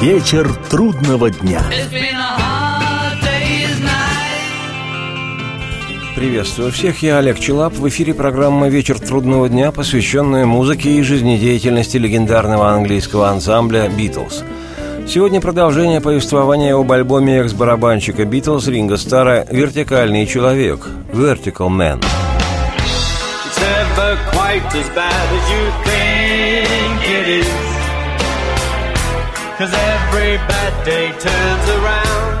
Вечер трудного дня. Приветствую всех, я Олег Челап. В эфире программа «Вечер трудного дня», посвященная музыке и жизнедеятельности легендарного английского ансамбля «Битлз». Сегодня продолжение повествования об альбоме экс-барабанщика «Битлз» Ринга Стара «Вертикальный человек» «Vertical Man». It's never quite as bad as you think it is Cause every bad day turns around.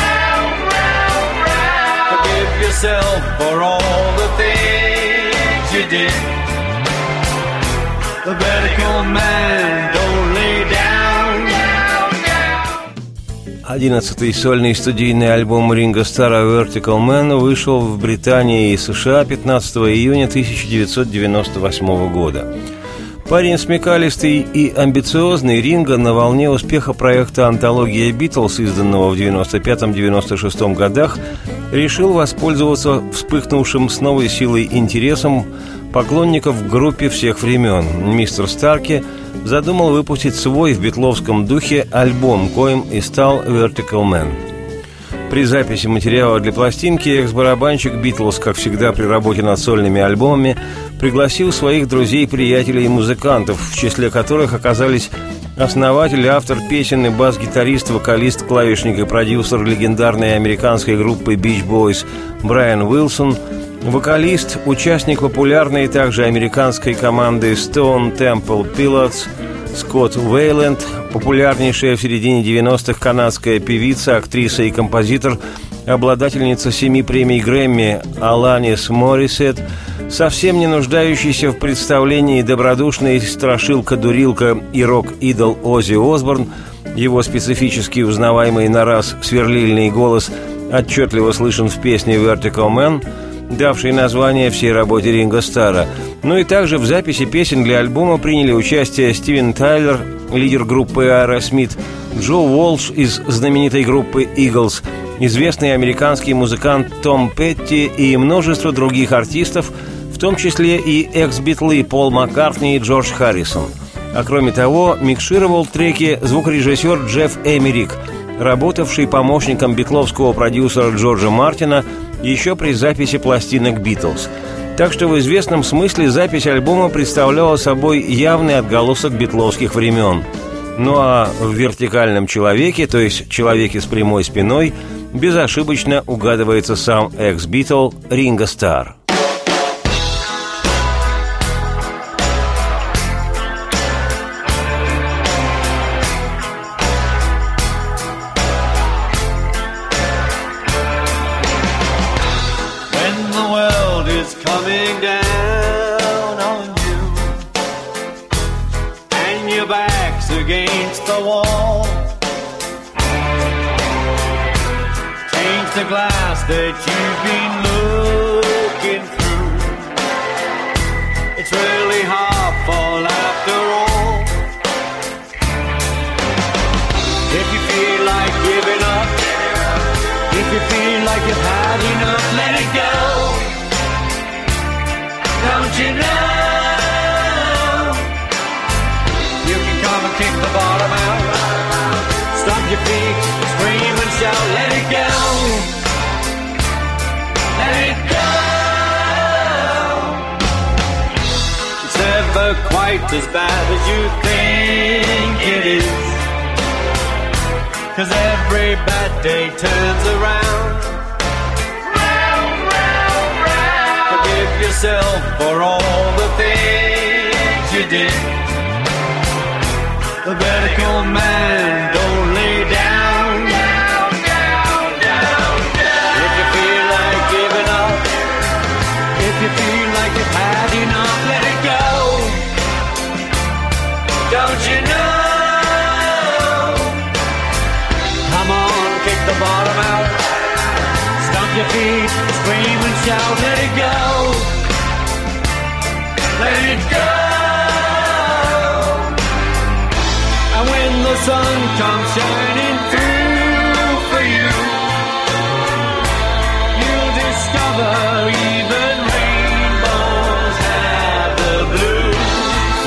Round, round, round. Forgive yourself for all the things you did. The vertical man don't lay down. Одиннадцатый сольный студийный альбом Ринга Стара Vertical Man вышел в Британии и США 15 июня 1998 года. Парень смекалистый и амбициозный, Ринга на волне успеха проекта «Антология Битлз», изданного в 95-96 годах, решил воспользоваться вспыхнувшим с новой силой интересом поклонников в группе всех времен. Мистер Старки задумал выпустить свой в битловском духе альбом, коим и стал «Vertical Man». При записи материала для пластинки экс-барабанщик Битлз, как всегда при работе над сольными альбомами, пригласил своих друзей, приятелей и музыкантов, в числе которых оказались основатель, автор песен и бас-гитарист, вокалист, клавишник и продюсер легендарной американской группы Beach Boys Брайан Уилсон, вокалист, участник популярной также американской команды Stone Temple Pilots – Скотт Уэйленд, популярнейшая в середине 90-х канадская певица, актриса и композитор, обладательница семи премий Грэмми Аланис Моррисет, совсем не нуждающийся в представлении добродушный страшилка-дурилка и рок-идол Оззи Осборн, его специфически узнаваемый на раз сверлильный голос отчетливо слышен в песне «Vertical Man», давший название всей работе Ринга Стара. Ну и также в записи песен для альбома приняли участие Стивен Тайлер, лидер группы Aerosmith, Джо Уолш из знаменитой группы Eagles, известный американский музыкант Том Петти и множество других артистов, в том числе и экс-битлы Пол Маккартни и Джордж Харрисон. А кроме того, микшировал треки звукорежиссер Джефф Эмерик, работавший помощником битловского продюсера Джорджа Мартина – еще при записи пластинок «Битлз». Так что в известном смысле запись альбома представляла собой явный отголосок битловских времен. Ну а в «Вертикальном человеке», то есть «Человеке с прямой спиной», безошибочно угадывается сам экс-битл Ринго Стар – kick the bottom out. Stomp your feet, scream and shout, let it go. Let it go. It's never quite as bad as you think it is. Cause every bad day turns around. Round, round, round. Forgive yourself for all the things you did. The vertical man don't lay down. down, down, down, down. If you feel like giving up, if you feel like you've had enough, let it go. Don't you know? Come on, kick the bottom out. Stomp your feet, scream and shout, let it go. Comes shining through for you, you'll discover even rainbows have the blue.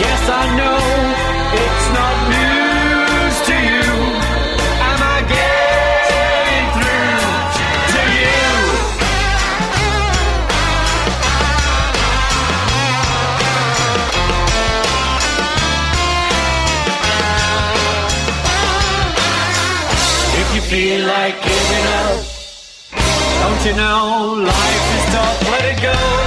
Yes, I know feel like giving up, don't you know life is tough? Let it go.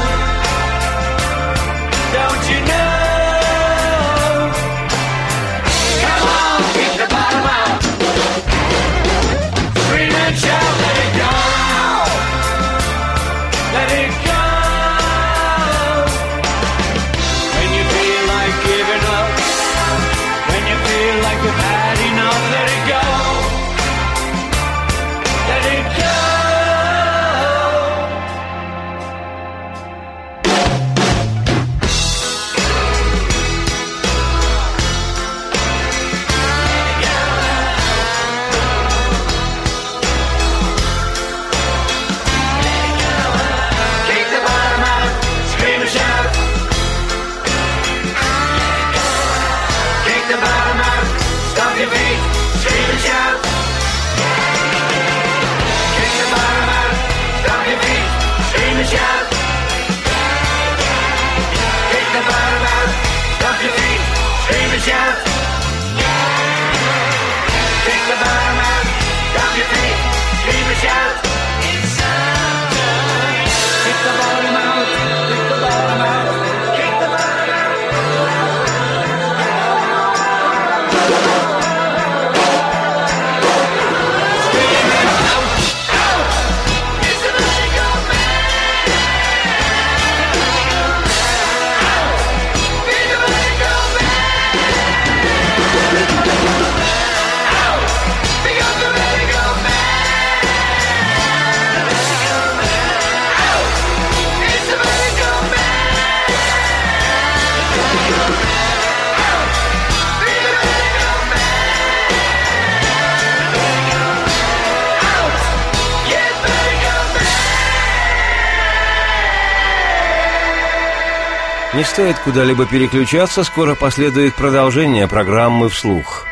Не стоит куда-либо переключаться, скоро последует продолжение программы «Вслух».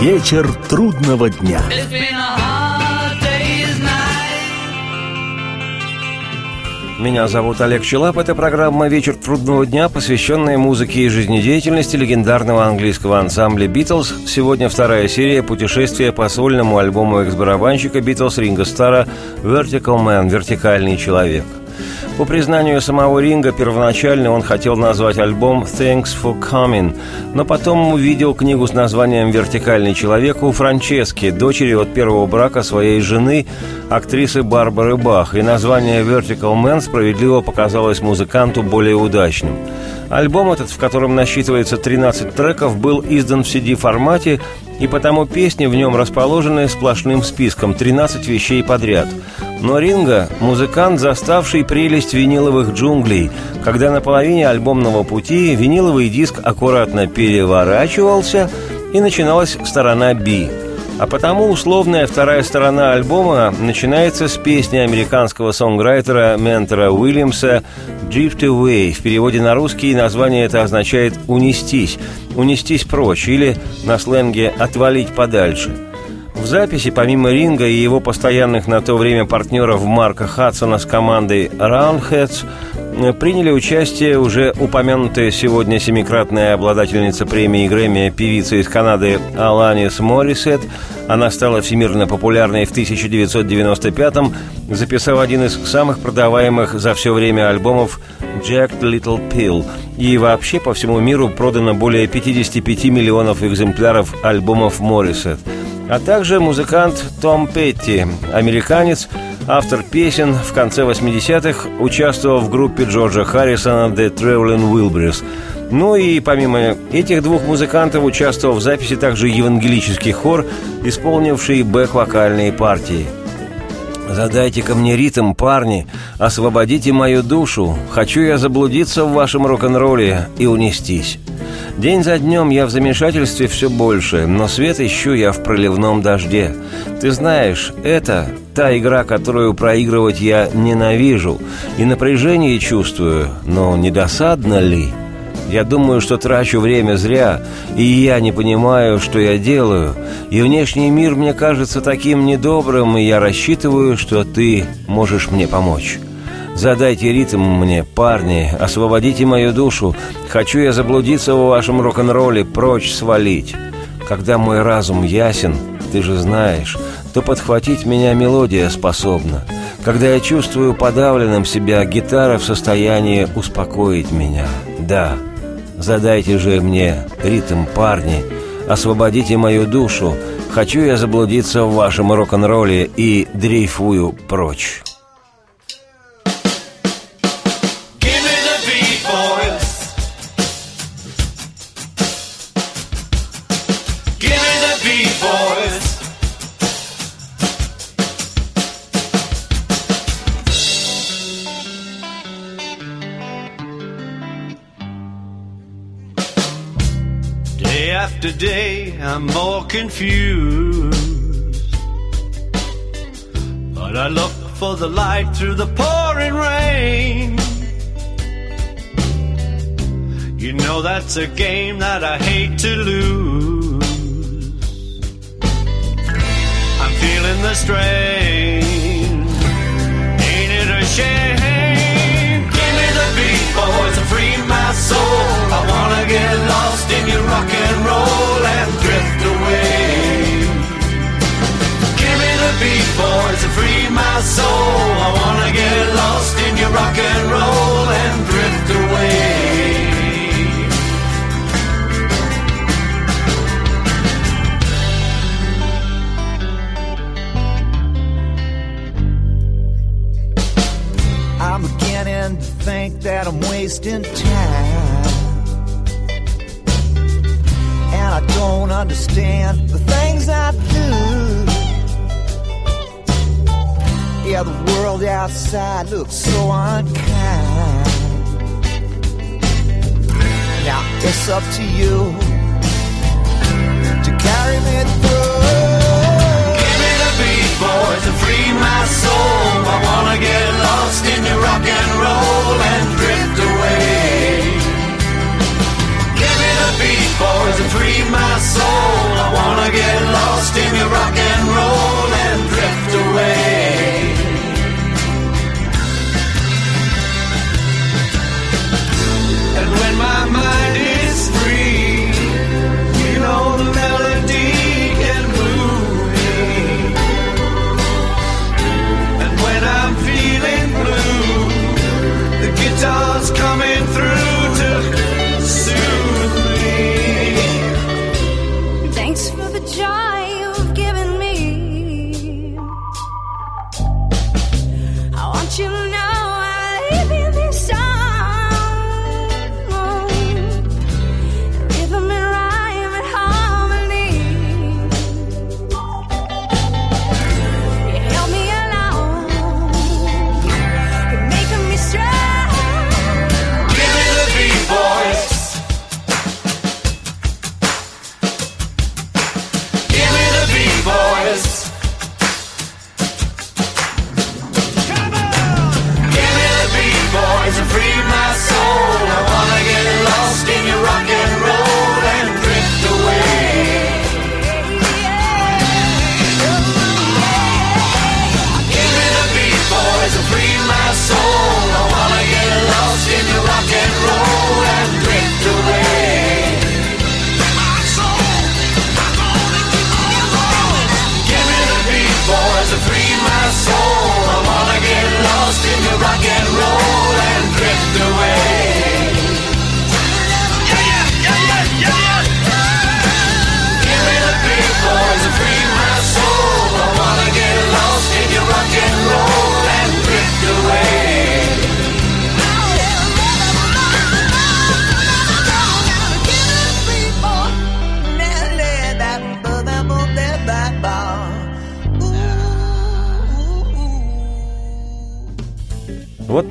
Вечер трудного дня. Меня зовут Олег Челап. Это программа «Вечер трудного дня», посвященная музыке и жизнедеятельности легендарного английского ансамбля «Битлз». Сегодня вторая серия путешествия по сольному альбому экс-барабанщика «Битлз» Ринга Стара «Vertical Man» – «Вертикальный человек». По признанию самого Ринга, первоначально он хотел назвать альбом «Thanks for Coming», но потом увидел книгу с названием «Вертикальный человек» у Франчески, дочери от первого брака своей жены, актрисы Барбары Бах, и название «Vertical Man» справедливо показалось музыканту более удачным. Альбом этот, в котором насчитывается 13 треков, был издан в CD-формате, и потому песни в нем расположены сплошным списком 13 вещей подряд. Но Ринга – музыкант, заставший прелесть виниловых джунглей, когда на половине альбомного пути виниловый диск аккуратно переворачивался, и начиналась сторона «Би». А потому условная вторая сторона альбома начинается с песни американского сонграйтера Ментора Уильямса «Drift Away». В переводе на русский название это означает «унестись», «унестись прочь» или на сленге «отвалить подальше». Записи, помимо Ринга и его постоянных на то время партнеров Марка Хадсона с командой Roundheads, приняли участие уже упомянутая сегодня семикратная обладательница премии Грэмми певица из Канады Аланис Моррисет. Она стала всемирно популярной в 1995-м, записав один из самых продаваемых за все время альбомов «Jack Little Pill». И вообще по всему миру продано более 55 миллионов экземпляров альбомов Моррисет – а также музыкант Том Петти, американец, автор песен в конце 80-х, участвовал в группе Джорджа Харрисона «The Traveling Wilburys». Ну и помимо этих двух музыкантов участвовал в записи также евангелический хор, исполнивший бэк-вокальные партии. «Задайте-ка мне ритм, парни, освободите мою душу, хочу я заблудиться в вашем рок-н-ролле и унестись». День за днем я в замешательстве все больше, но свет ищу я в проливном дожде. Ты знаешь, это та игра, которую проигрывать я ненавижу, и напряжение чувствую, но не досадно ли? Я думаю, что трачу время зря, и я не понимаю, что я делаю, и внешний мир мне кажется таким недобрым, и я рассчитываю, что ты можешь мне помочь». Задайте ритм мне, парни, освободите мою душу. Хочу я заблудиться в вашем рок-н-ролле, прочь свалить. Когда мой разум ясен, ты же знаешь, то подхватить меня мелодия способна. Когда я чувствую подавленным себя, гитара в состоянии успокоить меня. Да, задайте же мне ритм, парни, освободите мою душу. Хочу я заблудиться в вашем рок-н-ролле и дрейфую прочь. After day, I'm more confused. But I look for the light through the pouring rain. You know that's a game that I hate to lose. I'm feeling the strain. Ain't it a shame? Give me the beat, boys, and free my soul. I wanna get lost in your rock and roll boys, and free my soul. I wanna get lost in your rock and roll and drift away. I'm beginning to think that I'm wasting time. And I don't understand the things I do. Yeah, the world outside looks so unkind. Now it's up to you to carry me through. Give me the beat, boys, and free my soul. I wanna get lost in your rock and roll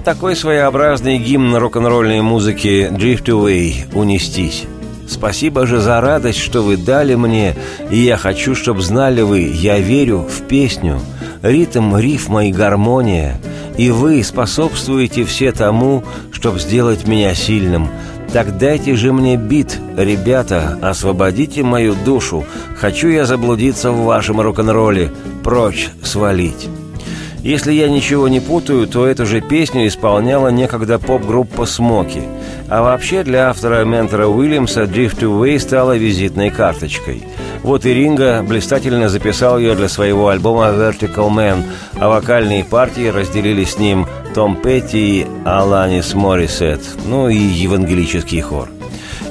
такой своеобразный гимн рок-н-ролльной музыки «Drift Away» — «Унестись». Спасибо же за радость, что вы дали мне, и я хочу, чтоб знали вы, я верю в песню, ритм, рифма и гармония, и вы способствуете все тому, чтоб сделать меня сильным. Так дайте же мне бит, ребята, освободите мою душу, хочу я заблудиться в вашем рок-н-ролле, прочь свалить». Если я ничего не путаю, то эту же песню исполняла некогда поп-группа «Смоки». А вообще для автора ментора Уильямса «Drift Away» стала визитной карточкой. Вот и Ринга блистательно записал ее для своего альбома «Vertical Man», а вокальные партии разделили с ним Том Петти и Аланис Моррисет, ну и евангелический хор.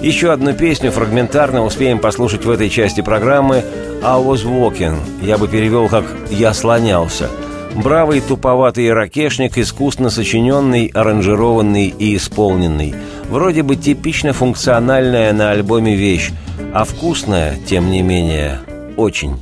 Еще одну песню фрагментарно успеем послушать в этой части программы «I was walking». Я бы перевел как «Я слонялся». Бравый туповатый ракешник, искусно сочиненный, аранжированный и исполненный. Вроде бы типично функциональная на альбоме вещь, а вкусная, тем не менее, очень.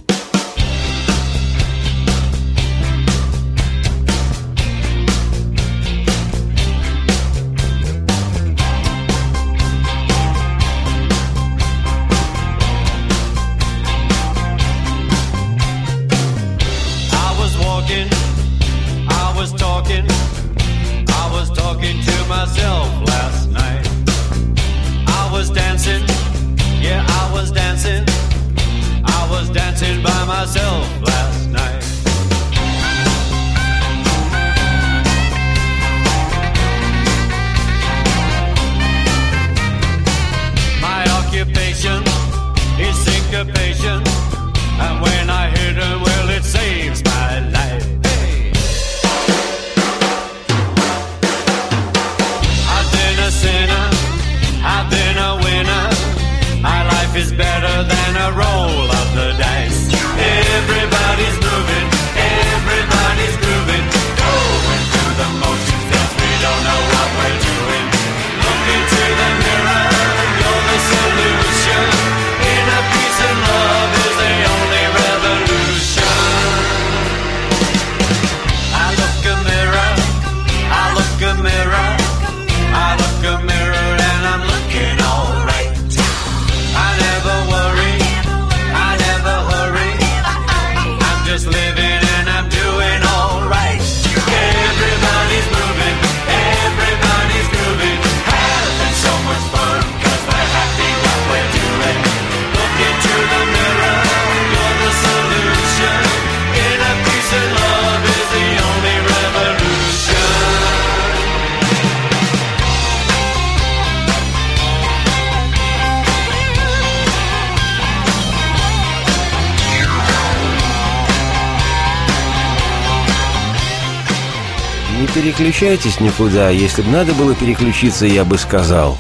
Переключайтесь никуда. Если бы надо было переключиться, я бы сказал.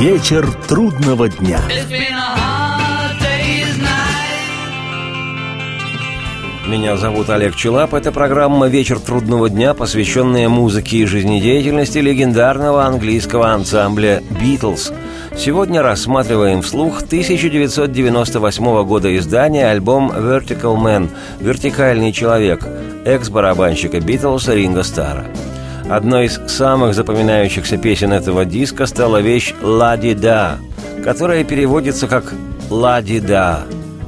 Вечер трудного дня. Меня зовут Олег Челап. Это программа «Вечер трудного дня», посвященная музыке и жизнедеятельности легендарного английского ансамбля «Битлз». Сегодня рассматриваем вслух 1998 года издания альбом «Vertical Man» – «Вертикальный человек» экс-барабанщика «Битлз» Ринга Стара. Одной из самых запоминающихся песен этого диска стала вещь «Ла-ди-да», которая переводится как «Ла-ди-да».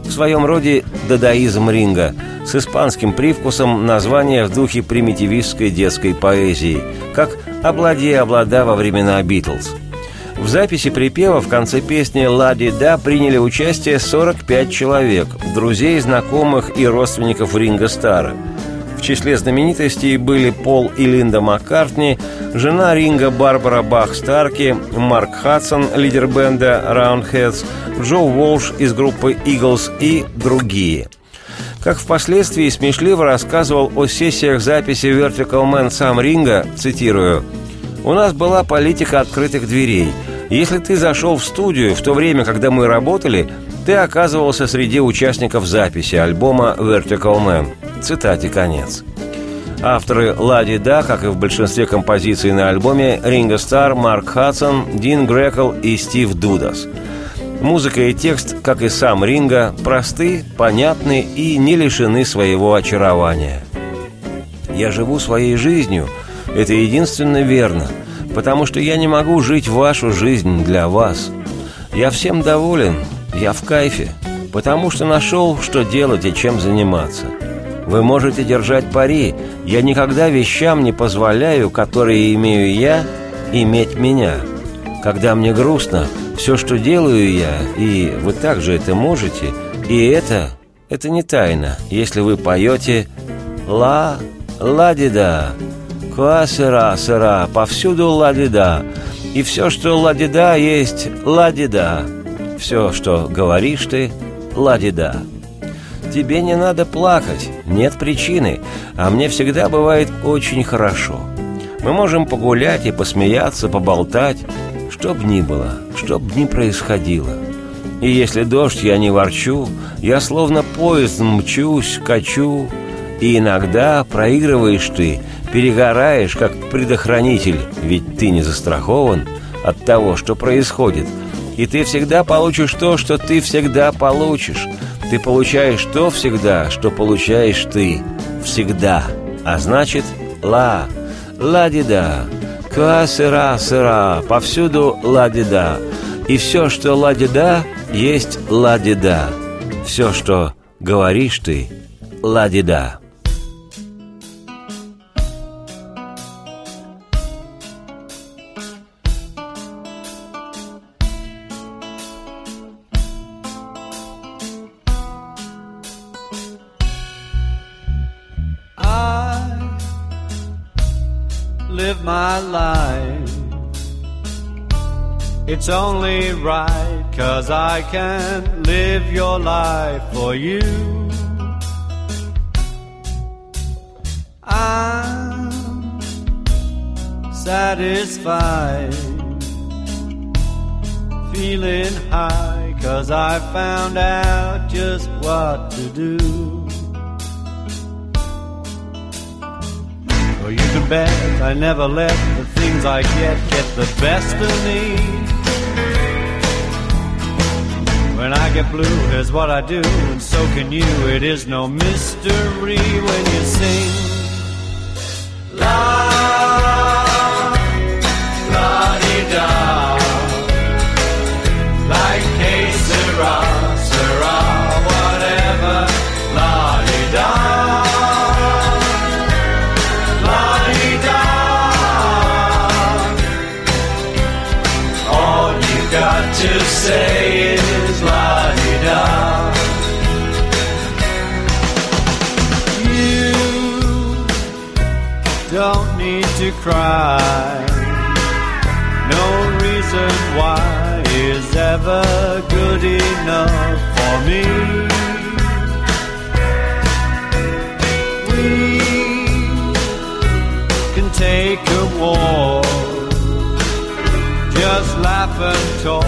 В своем роде дадаизм ринга с испанским привкусом название в духе примитивистской детской поэзии, как «Облади-облада» во времена «Битлз». В записи припева в конце песни «Ла-ди-да» приняли участие 45 человек, друзей, знакомых и родственников Ринга Стара. В числе знаменитостей были Пол и Линда Маккартни, жена Ринга Барбара Бах Старки, Марк Хадсон, лидер бенда Roundheads, Джо Уолш из группы Eagles и другие. Как впоследствии смешливо рассказывал о сессиях записи Vertical Man сам Ринга, цитирую, «У нас была политика открытых дверей. Если ты зашел в студию в то время, когда мы работали, ты оказывался среди участников записи альбома Vertical Man». Цитате конец. Авторы «Лади Да», как и в большинстве композиций на альбоме, Ринго Стар, Марк Хадсон, Дин Грекл и Стив Дудас. Музыка и текст, как и сам Ринго, просты, понятны и не лишены своего очарования. «Я живу своей жизнью, это единственно верно, потому что я не могу жить вашу жизнь для вас. Я всем доволен, я в кайфе, потому что нашел, что делать и чем заниматься. Вы можете держать пари, я никогда вещам не позволяю, которые имею я, иметь меня. Когда мне грустно, все, что делаю я, и вы также это можете, и это, это не тайна, если вы поете «ла», «ла-ди-да», «куа-сыра-сыра», повсюду «ла-ди-да», И все, что ладида, есть ладида. Все, что говоришь ты, ладида. Тебе не надо плакать, нет причины, а мне всегда бывает очень хорошо. Мы можем погулять и посмеяться, поболтать, что б ни было, что б ни происходило. И если дождь, я не ворчу, я словно поезд мчусь, качу, и иногда проигрываешь ты, перегораешь, как предохранитель, ведь ты не застрахован от того, что происходит. И ты всегда получишь то, что ты всегда получишь. Ты получаешь то всегда, что получаешь ты. Всегда. А значит, ла, ла-ди-да. Ка-сыра-сыра, повсюду ла-ди-да. И все, что ла-ди-да, есть ла-ди-да. Все, что говоришь ты, ла-ди-да. My life. It's only right, cause I can't live your life for you. I'm satisfied, feeling high, cause I found out just what to do. Bet I never let the things I get get the best of me. When I get blue, here's what I do, and so can you. It is no mystery when you sing. La to say is la-di-da. You don't need to cry. No reason why is ever good enough for me. We can take a walk. Laugh and talk.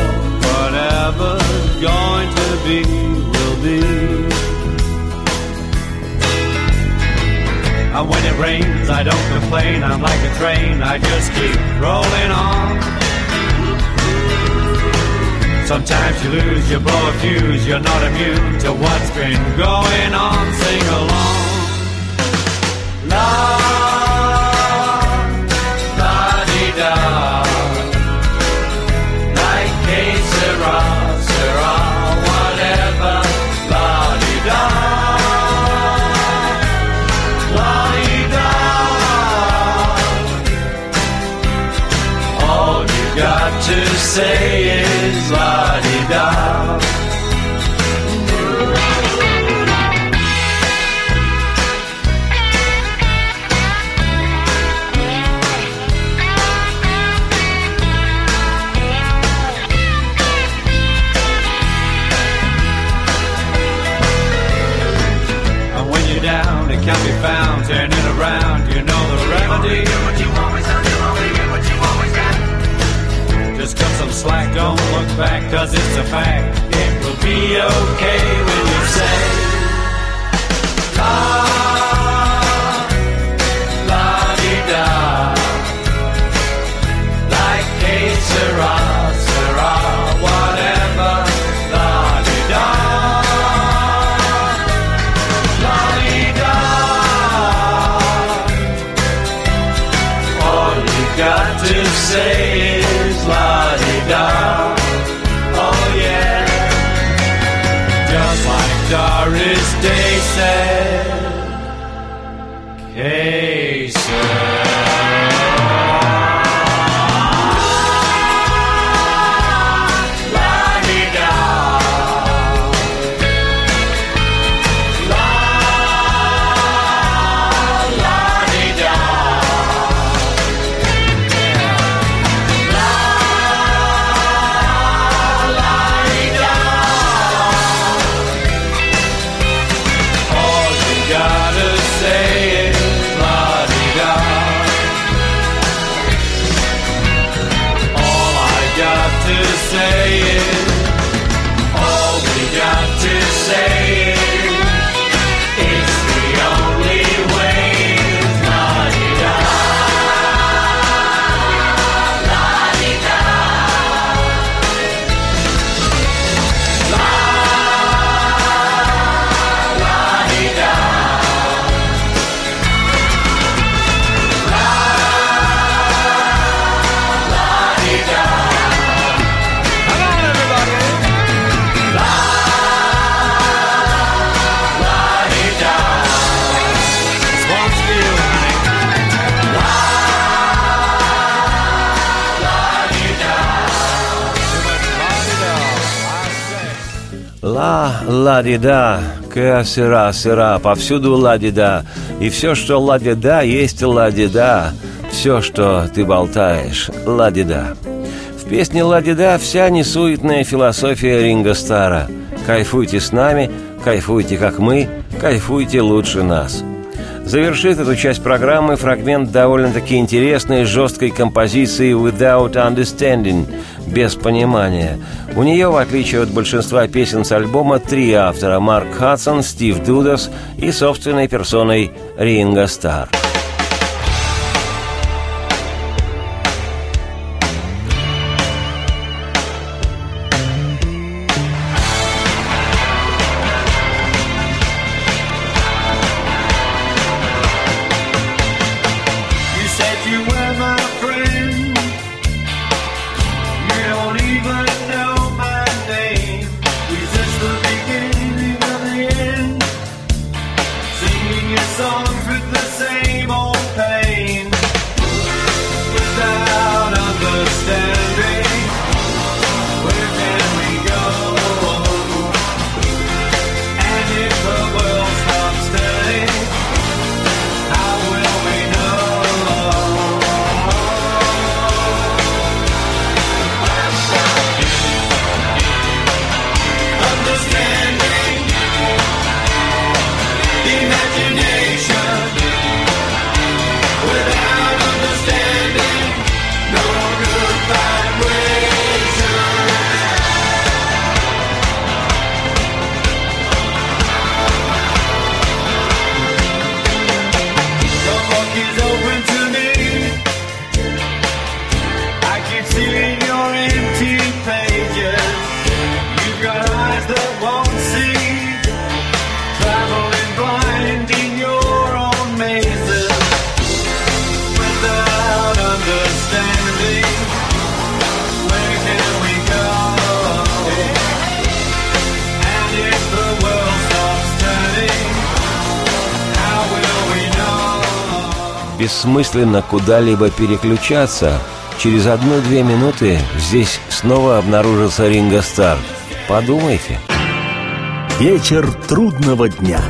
Whatever's going to be, will be. And when it rains, I don't complain. I'm like a train. I just keep rolling on. Sometimes you lose, you blow a fuse. You're not immune to what's been going on. Sing along. La Ла, ла-ди-да, сыра, сыра, повсюду ла-ди-да. И все, что ла-ди-да, есть ла-ди-да. Все, что ты болтаешь, ла-ди-да. В песне «Ла-ди-да» вся несуетная философия Ринга Стара. Кайфуйте с нами, кайфуйте как мы, кайфуйте лучше нас. Завершит эту часть программы фрагмент довольно-таки интересной жесткой композиции «Without Understanding» – «Без понимания». У нее, в отличие от большинства песен с альбома, три автора – Марк Хадсон, Стив Дудас и собственной персоной Ринга Стар. Songs with the same old pain. Бессмысленно куда-либо переключаться. Через одну-две минуты здесь снова обнаружится Ринго Стар. Подумайте. Вечер трудного дня.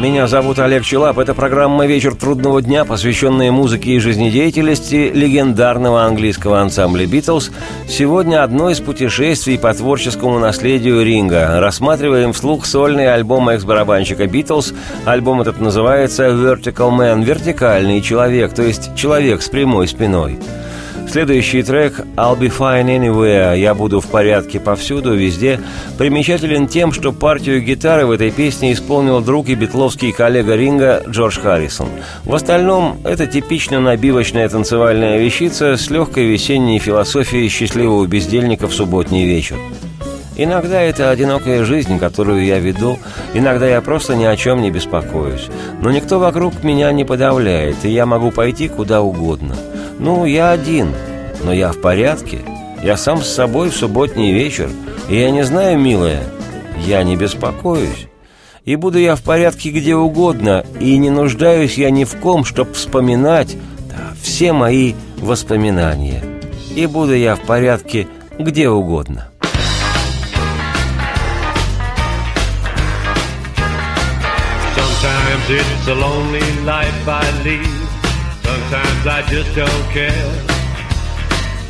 Меня зовут Олег Челап. Это программа «Вечер трудного дня», посвященная музыке и жизнедеятельности легендарного английского ансамбля «Битлз». Сегодня одно из путешествий по творческому наследию Ринга. Рассматриваем вслух сольный альбом экс-барабанщика «Битлз». Альбом этот называется «Vertical Man» – «Вертикальный человек», то есть человек с прямой спиной. Следующий трек «I'll be fine anywhere» «Я буду в порядке повсюду, везде» примечателен тем, что партию гитары в этой песне исполнил друг и битловский коллега Ринга Джордж Харрисон. В остальном, это типично набивочная танцевальная вещица с легкой весенней философией счастливого бездельника в субботний вечер. Иногда это одинокая жизнь, которую я веду, иногда я просто ни о чем не беспокоюсь. Но никто вокруг меня не подавляет, и я могу пойти куда угодно. Ну, я один, но я в порядке. Я сам с собой в субботний вечер, и я не знаю, милая, я не беспокоюсь. И буду я в порядке где угодно, и не нуждаюсь я ни в ком, чтоб вспоминать да, все мои воспоминания. И буду я в порядке где угодно. Sometimes it's a lonely life I lead. Sometimes I just don't care.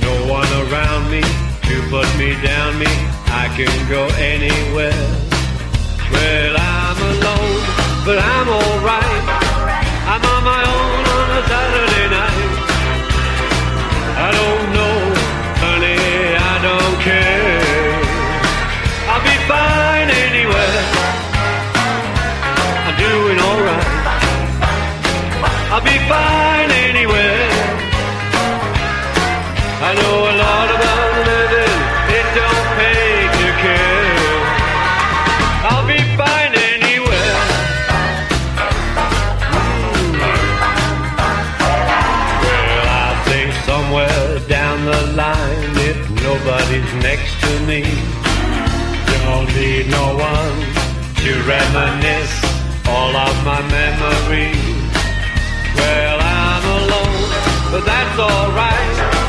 No one around me to put me down. Me, I can go anywhere. Well, I'm alone, but I'm alright. I'm on my own on a Saturday night. I don't know, honey, I don't care. I'll be fine anywhere. I'm doing alright. I'll be fine anywhere. I know a lot about living, it don't pay to care. I'll be fine anywhere. Well, I think somewhere down the line, if nobody's next to me, don't need no one to reminisce all of my memories. Well, but that's alright.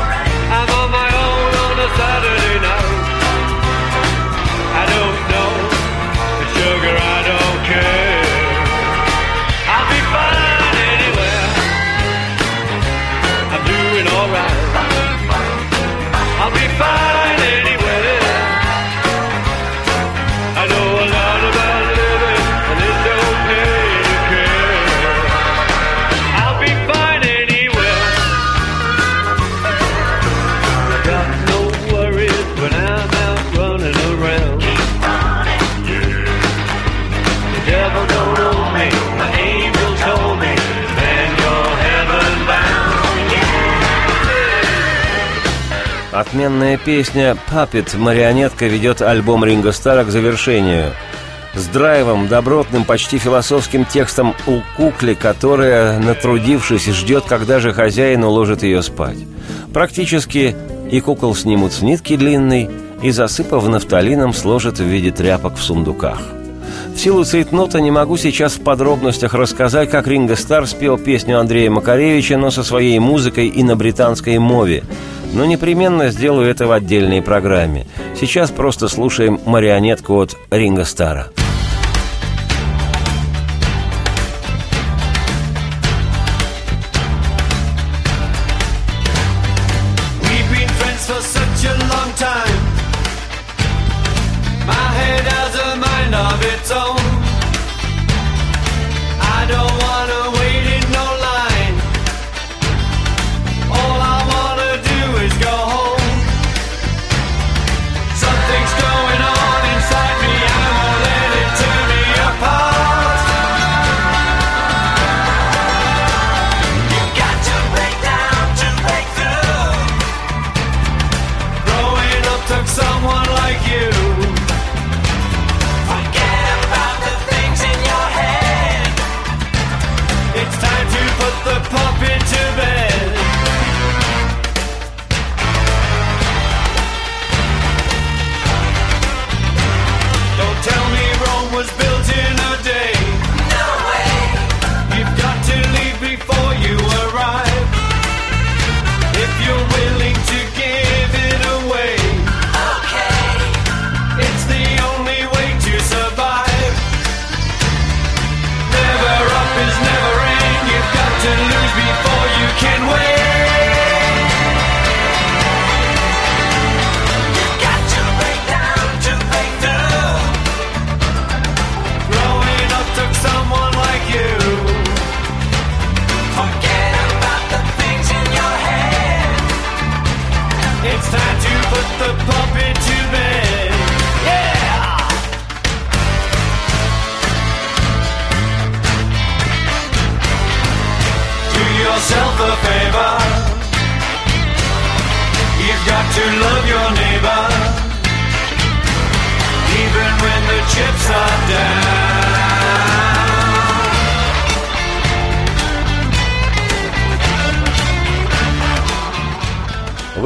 Отменная песня «Puppet» «Марионетка» ведет альбом Ринго Стара к завершению. С драйвом, добротным, почти философским текстом у кукли, которая, натрудившись, ждет, когда же хозяин уложит ее спать. Практически и кукол снимут с нитки длинной, и, засыпав нафталином, сложат в виде тряпок в сундуках. В силу цейтнота не могу сейчас в подробностях рассказать, как Ринго Стар спел песню Андрея Макаревича, но со своей музыкой и на британской мове. Но непременно сделаю это в отдельной программе. Сейчас просто слушаем марионетку от Ринго Стара. We've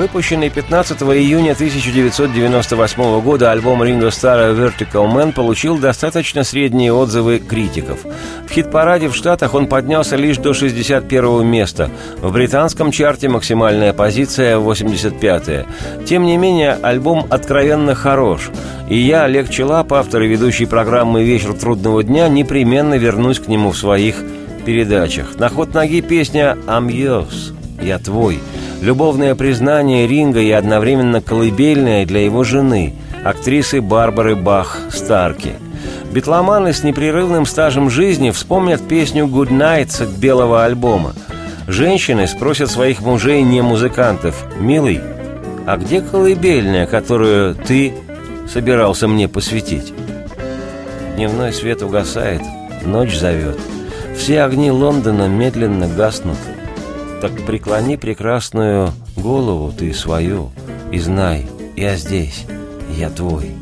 Выпущенный 15 июня 1998 года альбом Ринго Стара «Vertical Man» получил достаточно средние отзывы критиков. В хит-параде в Штатах он поднялся лишь до 61 места. В британском чарте максимальная позиция 85-я. Тем не менее, альбом откровенно хорош. И я, Олег Челап, автор и ведущий программы «Вечер трудного дня», непременно вернусь к нему в своих передачах. На ход ноги песня «I'm yours» – «Я твой». Любовное признание Ринга и одновременно колыбельное для его жены, актрисы Барбары Бах Старки. Битломаны с непрерывным стажем жизни вспомнят песню «Good Night» с белого альбома. Женщины спросят своих мужей не музыкантов «Милый, а где колыбельная, которую ты собирался мне посвятить?» Дневной свет угасает, ночь зовет. Все огни Лондона медленно гаснут. Так преклони прекрасную голову ты свою И знай, я здесь, я твой.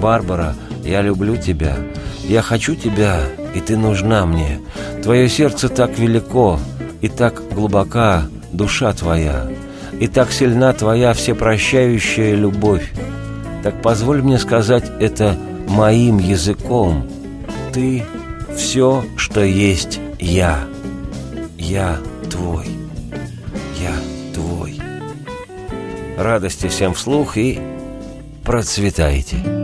Барбара, я люблю тебя Я хочу тебя, и ты нужна мне. Твое сердце так велико И так глубока душа твоя И так сильна твоя всепрощающая любовь. Так позволь мне сказать это моим языком. Ты все, что есть я. Я твой. Я твой. Радости всем вслух и процветайте.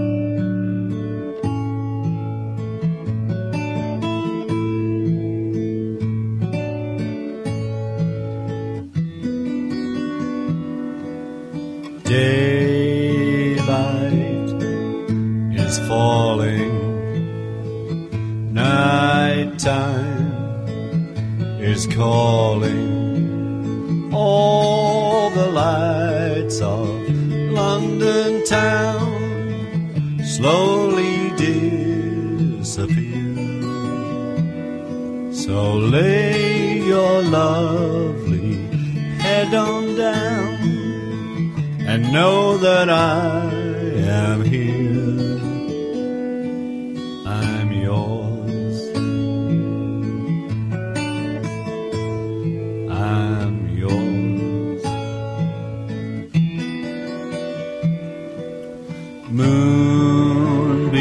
Moonbeams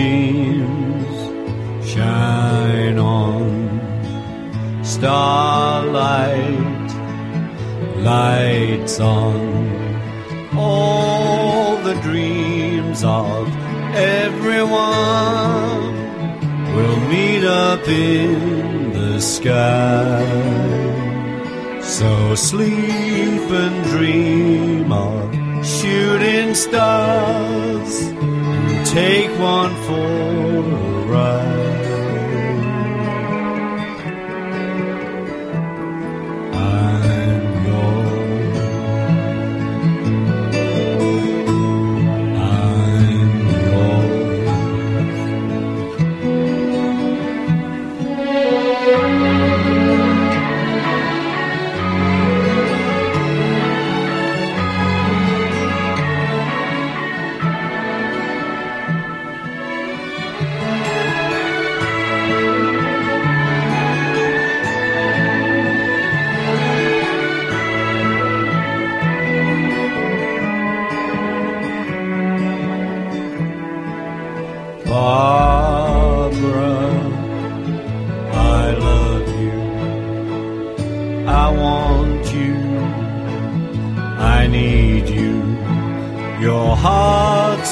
shine on. Starlight, lights on. All the dreams of everyone will meet up in the sky. So sleep and dream of shooting stars take one for a ride.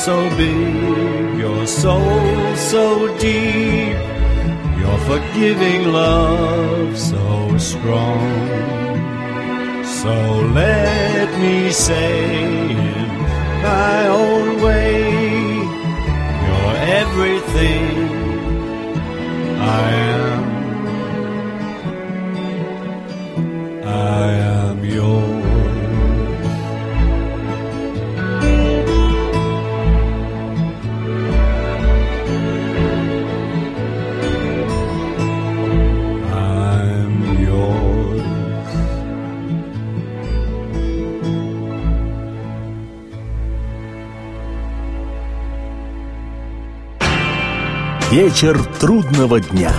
So big, your soul so deep, your forgiving love so strong. So let me say in my own way, you're everything I am. Вечер трудного дня.